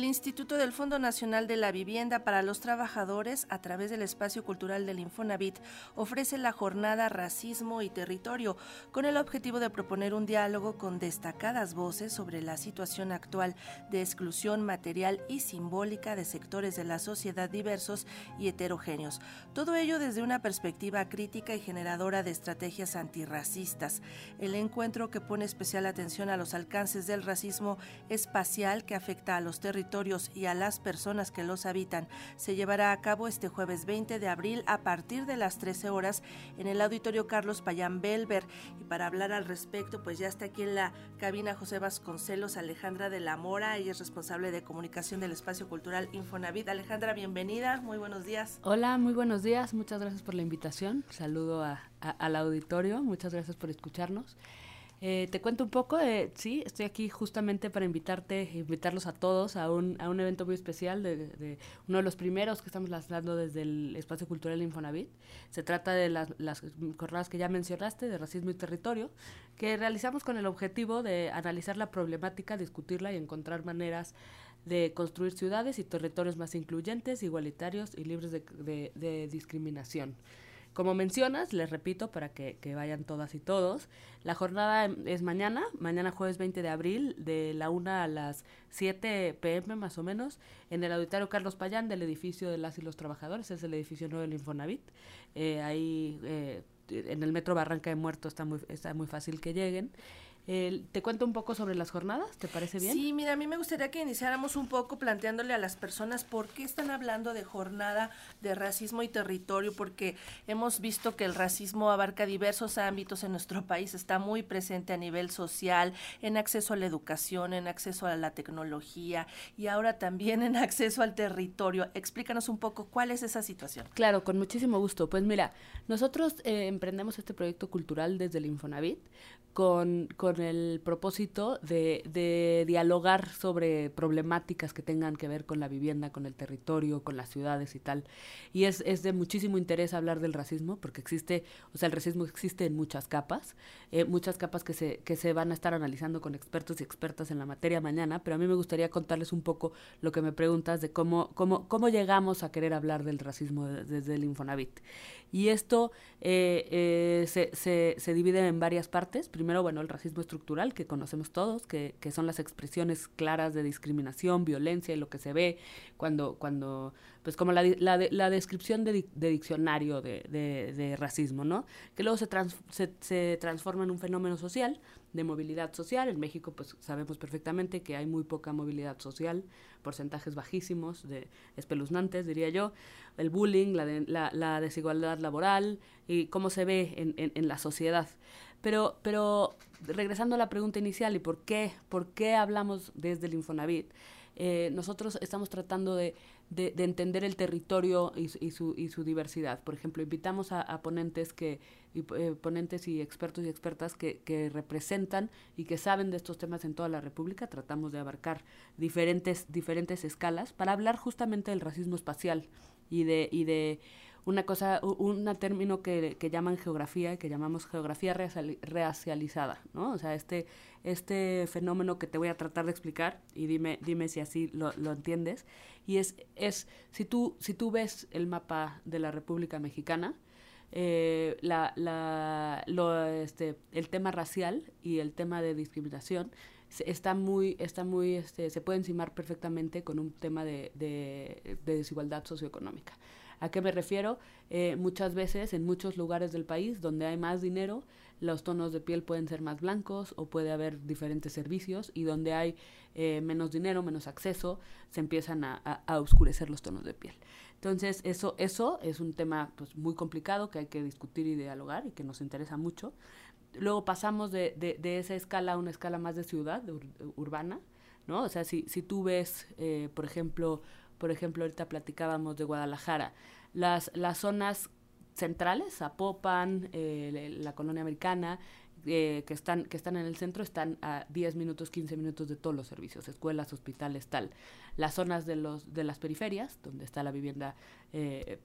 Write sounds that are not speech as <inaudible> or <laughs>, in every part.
El Instituto del Fondo Nacional de la Vivienda para los Trabajadores, a través del espacio cultural del Infonavit, ofrece la jornada Racismo y Territorio, con el objetivo de proponer un diálogo con destacadas voces sobre la situación actual de exclusión material y simbólica de sectores de la sociedad diversos y heterogéneos. Todo ello desde una perspectiva crítica y generadora de estrategias antirracistas. El encuentro que pone especial atención a los alcances del racismo espacial que afecta a los territorios y a las personas que los habitan se llevará a cabo este jueves 20 de abril a partir de las 13 horas en el Auditorio Carlos Payán Belver. Y para hablar al respecto, pues ya está aquí en la cabina José Vasconcelos, Alejandra de la Mora, ella es responsable de comunicación del Espacio Cultural Infonavit. Alejandra, bienvenida, muy buenos días. Hola, muy buenos días, muchas gracias por la invitación. Saludo al auditorio, muchas gracias por escucharnos. Eh, te cuento un poco, sí, estoy aquí justamente para invitarte, invitarlos a todos a un, a un evento muy especial, de, uno de los primeros que estamos lanzando desde el Espacio Cultural Infonavit. Se trata de las, las jornadas que ya mencionaste, de racismo y territorio, que realizamos con el objetivo de analizar la problemática, discutirla y encontrar maneras de construir ciudades y territorios más incluyentes, igualitarios y libres de, de discriminación. Como mencionas, les repito para que, vayan todas y todos, la jornada es mañana, mañana jueves 20 de abril, de la 1 a las 7 pm más o menos, en el auditorio Carlos Payán del edificio de las y los trabajadores, es el edificio nuevo del Infonavit. Eh, ahí eh, en el metro Barranca de Muerto está muy, está muy fácil que lleguen. ¿Te cuento un poco sobre las jornadas? ¿Te parece bien? Sí, mira, a mí me gustaría que iniciáramos un poco planteándole a las personas por qué están hablando de jornada de racismo y territorio, porque hemos visto que el racismo abarca diversos ámbitos en nuestro país, está muy presente a nivel social, en acceso a la educación, en acceso a la tecnología y ahora también en acceso al territorio. Explícanos un poco cuál es esa situación. Claro, con muchísimo gusto. Pues mira, nosotros eh, emprendemos este proyecto cultural desde el Infonavit con, con el propósito de, de, dialogar sobre problemáticas que tengan que ver con la vivienda, con el territorio, con las ciudades y tal. Y es, es de muchísimo interés hablar del racismo, porque existe, o sea, el racismo existe en muchas capas, eh, muchas capas que se, que se van a estar analizando con expertos y expertas en la materia mañana, pero a mí me gustaría contarles un poco lo que me preguntas de cómo, cómo, cómo llegamos a querer hablar del racismo desde el Infonavit. Y esto eh, eh, se, se, se divide en varias partes primero, bueno, el racismo estructural que conocemos todos, que, que, son las expresiones claras de discriminación, violencia y lo que se ve cuando, cuando pues como la, la, la descripción de, diccionario de, de, racismo, ¿no? Que luego se, trans, se, transforma en un fenómeno social de movilidad social. En México, pues sabemos perfectamente que hay muy poca movilidad social, porcentajes bajísimos, de espeluznantes, diría yo. El bullying, la, la desigualdad laboral y cómo se ve en, en, en, la sociedad. Pero, pero regresando a la pregunta inicial y por qué, por qué hablamos desde el Infonavit, eh, nosotros estamos tratando de, de, de, entender el territorio y, y, su, y su diversidad. Por ejemplo, invitamos a, a ponentes que y eh, ponentes y expertos y expertas que, que representan y que saben de estos temas en toda la República. Tratamos de abarcar diferentes, diferentes escalas para hablar justamente del racismo espacial y de, y de una cosa, un término que, que llaman geografía, que llamamos geografía racializada, ¿no? O sea, este, este fenómeno que te voy a tratar de explicar, y dime, dime si así lo, lo entiendes, y es, es si, tú, si tú ves el mapa de la República Mexicana, eh, la, la, este, el tema racial y el tema de discriminación está muy, está muy, este, se puede encimar perfectamente con un tema de, de desigualdad socioeconómica. ¿A qué me refiero? Eh, muchas veces en muchos lugares del país donde hay más dinero, los tonos de piel pueden ser más blancos o puede haber diferentes servicios y donde hay eh, menos dinero, menos acceso, se empiezan a, oscurecer los tonos de piel. Entonces, eso, eso es un tema pues, muy complicado que hay que discutir y dialogar y que nos interesa mucho. Luego pasamos de, de, esa escala a una escala más de ciudad, urbana, ¿no? O sea, si, si tú ves, eh, por ejemplo, por ejemplo, ahorita platicábamos de Guadalajara, las, las zonas centrales, Zapopan, eh, la colonia americana, eh, que, están, que están en el centro están a 10 minutos, 15 minutos de todos los servicios, escuelas, hospitales, tal. Las zonas de, los, de las periferias, donde está la vivienda eh,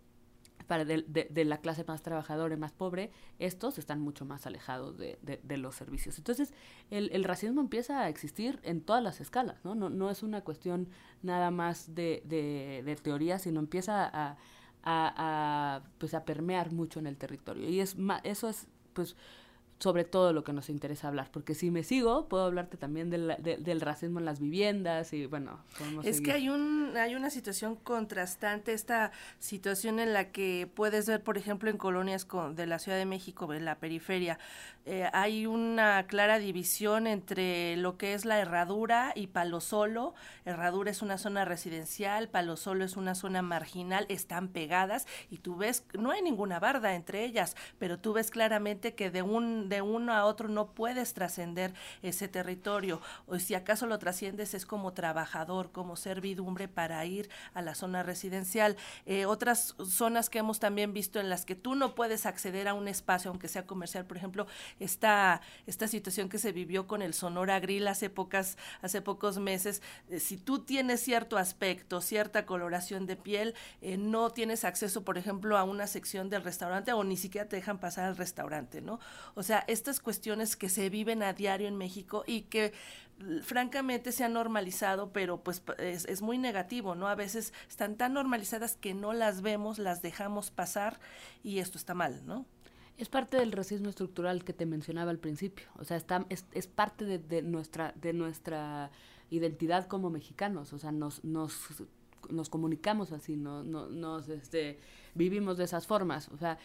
para de, la clase más trabajadora y más pobre, estos están mucho más alejados de, los servicios. Entonces, el, racismo empieza a existir en todas las escalas, ¿no? No, no es una cuestión nada más de, teoría, sino empieza a, a, pues, a permear mucho en el territorio. Y es eso es, pues, sobre todo lo que nos interesa hablar, porque si me sigo, puedo hablarte también del, del racismo en las viviendas y bueno, Es que hay, un, hay una situación contrastante, esta situación en la que puedes ver, por ejemplo, en colonias de la Ciudad de México, en la periferia, eh, hay una clara división entre lo que es la Herradura y Palo Solo. Herradura es una zona residencial, Palo Solo es una zona marginal, están pegadas y tú ves, no hay ninguna barda entre ellas, pero tú ves claramente que de un de uno a otro no puedes trascender ese territorio o si acaso lo trasciendes es como trabajador, como servidumbre para ir a la zona residencial. Eh, otras zonas que hemos también visto en las que tú no puedes acceder a un espacio, aunque sea comercial, por ejemplo, esta, esta situación que se vivió con el Sonora Grill hace, pocas, hace pocos meses, eh, si tú tienes cierto aspecto, cierta coloración de piel, eh, no tienes acceso, por ejemplo, a una sección del restaurante o ni siquiera te dejan pasar al restaurante, ¿no? O sea, estas cuestiones que se viven a diario en México y que francamente se han normalizado, pero pues es, es, muy negativo, ¿no? A veces están tan normalizadas que no las vemos, las dejamos pasar y esto está mal, ¿no? Es parte del racismo estructural que te mencionaba al principio. O sea, está, es, es parte de, nuestra, de nuestra identidad como mexicanos. O sea, nos, nos, nos comunicamos así, no, no, nos este, vivimos de esas formas. O sea,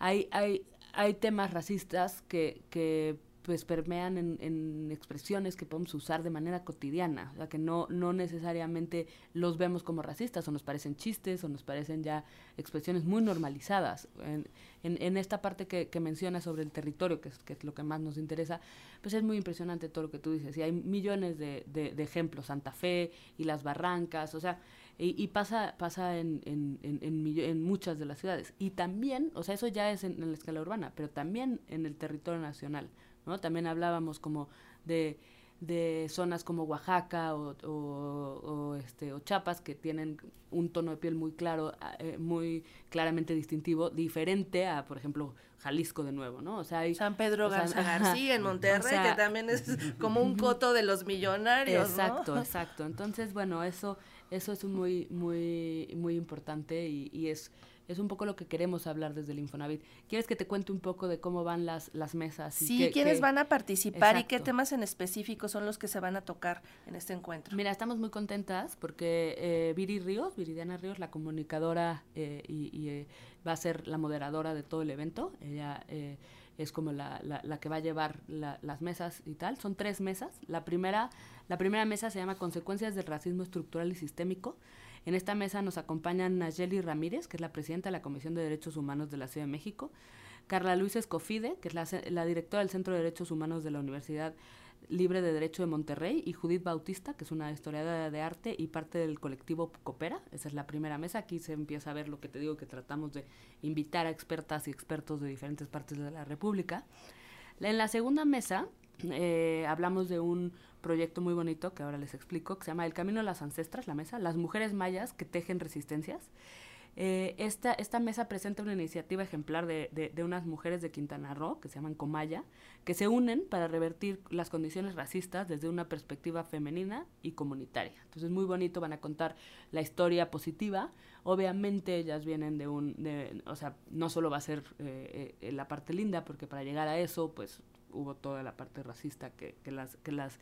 hay, hay, hay temas racistas que, que pues permean en, en, expresiones que podemos usar de manera cotidiana, o sea que no, no necesariamente los vemos como racistas, o nos parecen chistes, o nos parecen ya expresiones muy normalizadas. En, en, esta parte que, que mencionas sobre el territorio, que es, que es lo que más nos interesa, pues es muy impresionante todo lo que tú dices, y hay millones de, de ejemplos, Santa Fe y las barrancas, o sea, y, pasa, pasa en, en, en, en, muchas de las ciudades. Y también, o sea, eso ya es en, la escala urbana, pero también en el territorio nacional, ¿no? También hablábamos como de, de zonas como Oaxaca o, o, este, o Chiapas que tienen un tono de piel muy claro, eh, muy claramente distintivo, diferente a, por ejemplo, Jalisco de nuevo, ¿no? O sea, hay, San Pedro Garza García en <laughs> Monterrey, que también es <laughs> como un coto de los millonarios, Exacto, exacto. Entonces, bueno, eso eso es muy, muy, muy importante y, y, es, es un poco lo que queremos hablar desde el Infonavit. ¿Quieres que te cuente un poco de cómo van las, las mesas? sí, quiénes van a participar y qué temas en específico son los que se van a tocar en este encuentro. Mira, estamos muy contentas porque eh, Viri Ríos, Viridiana Ríos, la comunicadora eh, y, eh, va a ser la moderadora de todo el evento. Ella eh, es como la, la, que va a llevar las mesas y tal. Son tres mesas. La primera, la primera mesa se llama Consecuencias del Racismo Estructural y Sistémico. En esta mesa nos acompañan Nayeli Ramírez, que es la presidenta de la Comisión de Derechos Humanos de la Ciudad de México, Carla Luis Escofide, que es la, directora del Centro de Derechos Humanos de la Universidad Libre de Derecho de Monterrey, y Judith Bautista, que es una historiadora de arte y parte del colectivo Coopera. Esa es la primera mesa. Aquí se empieza a ver lo que te digo, que tratamos de invitar a expertas y expertos de diferentes partes de la República. En la segunda mesa eh, hablamos de un proyecto muy bonito que ahora les explico, que se llama El Camino de las Ancestras, la mesa, las mujeres mayas que tejen resistencias. Eh, esta, esta mesa presenta una iniciativa ejemplar de, de, unas mujeres de Quintana Roo, que se llaman Comaya, que se unen para revertir las condiciones racistas desde una perspectiva femenina y comunitaria. Entonces, muy bonito, van a contar la historia positiva. Obviamente, ellas vienen de un, de, o sea, no solo va a ser eh, eh, la parte linda, porque para llegar a eso, pues hubo toda la parte racista que, que, las, que las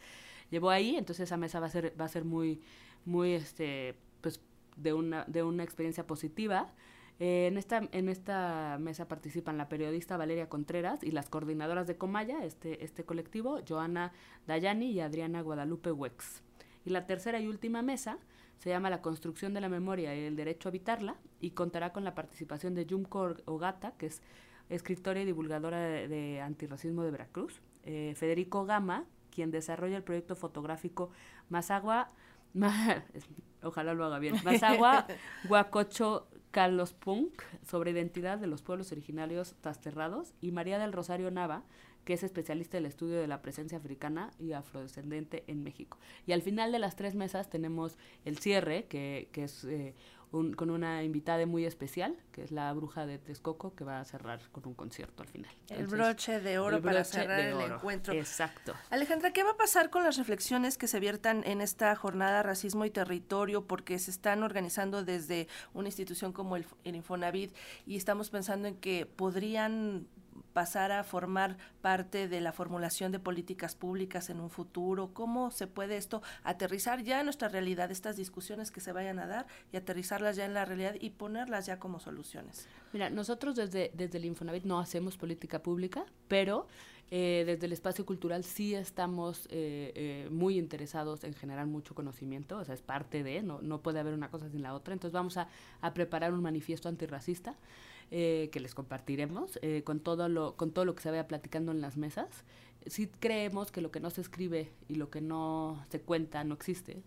llevó ahí. Entonces, esa mesa va a ser, va a ser muy, muy, este, pues, de una, de una experiencia positiva. Eh, en, esta, en esta mesa participan la periodista Valeria Contreras y las coordinadoras de Comaya, este, este colectivo, Joana Dayani y Adriana Guadalupe Wex. Y la tercera y última mesa se llama La construcción de la memoria y el derecho a habitarla y contará con la participación de Yumko Ogata, que es escritora y divulgadora de, antirracismo de Veracruz, eh, Federico Gama, quien desarrolla el proyecto fotográfico Más Agua, <laughs> ojalá lo haga bien. Mazagua, Guacocho, <laughs> Carlos Punk, sobre identidad de los pueblos originarios tasterrados, y María del Rosario Nava, que es especialista del estudio de la presencia africana y afrodescendente en México. Y al final de las tres mesas tenemos el cierre, que, que es eh, con una invitada muy especial, que es la bruja de Texcoco, que va a cerrar con un concierto al final. el broche de oro para cerrar el encuentro. Exacto. Alejandra, ¿qué va a pasar con las reflexiones que se viertan en esta jornada Racismo y Territorio? Porque se están organizando desde una institución como el, el Infonavit y estamos pensando en que podrían pasar a formar parte de la formulación de políticas públicas en un futuro? ¿Cómo se puede esto aterrizar ya en nuestra realidad, estas discusiones que se vayan a dar y aterrizarlas ya en la realidad y ponerlas ya como soluciones? Mira, nosotros desde, desde el Infonavit no hacemos política pública, pero eh, desde el espacio cultural sí estamos eh, eh, muy interesados en generar mucho conocimiento, o sea, es parte de, no, no puede haber una cosa sin la otra, entonces vamos a, a preparar un manifiesto antirracista eh, que les compartiremos eh, con, todo lo, con todo lo que se vaya platicando en las mesas. Sí creemos que lo que no se escribe y lo que no se cuenta no existe.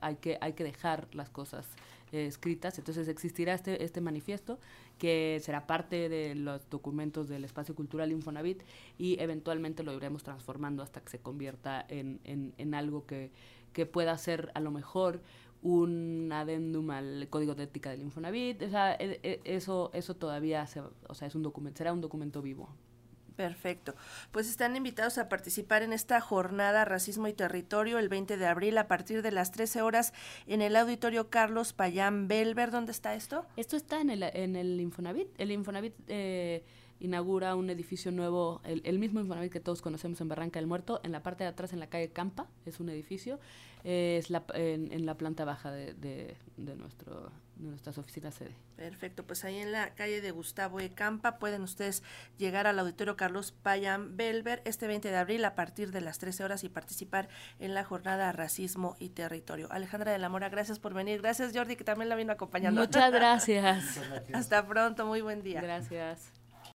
Hay que, hay que dejar las cosas eh, escritas. Entonces existirá este, este manifiesto que será parte de los documentos del espacio cultural Infonavit y eventualmente lo iremos transformando hasta que se convierta en, en, en algo que, que pueda ser a lo mejor un adendum al código de ética del Infonavit, o sea, e, e, eso, eso todavía o sea, es un documento, será un documento vivo. Perfecto. Pues están invitados a participar en esta jornada Racismo y Territorio el 20 de abril a partir de las 13 horas en el auditorio Carlos Payán Belver. ¿Dónde está esto? Esto está en el, en el Infonavit. El Infonavit eh, inaugura un edificio nuevo, el, el, mismo Infonavit que todos conocemos en Barranca del Muerto, en la parte de atrás, en la calle Campa, es un edificio, eh, es la, en, en, la planta baja de, de, de, nuestro, de nuestras oficinas sede. Perfecto, pues ahí en la calle de Gustavo E. Campa pueden ustedes llegar al auditorio Carlos Payán Belver este 20 de abril a partir de las 13 horas y participar en la jornada Racismo y Territorio. Alejandra de la Mora, gracias por venir. Gracias Jordi, que también la vino acompañando. Muchas <laughs> gracias. Hasta pronto, muy buen día. Gracias.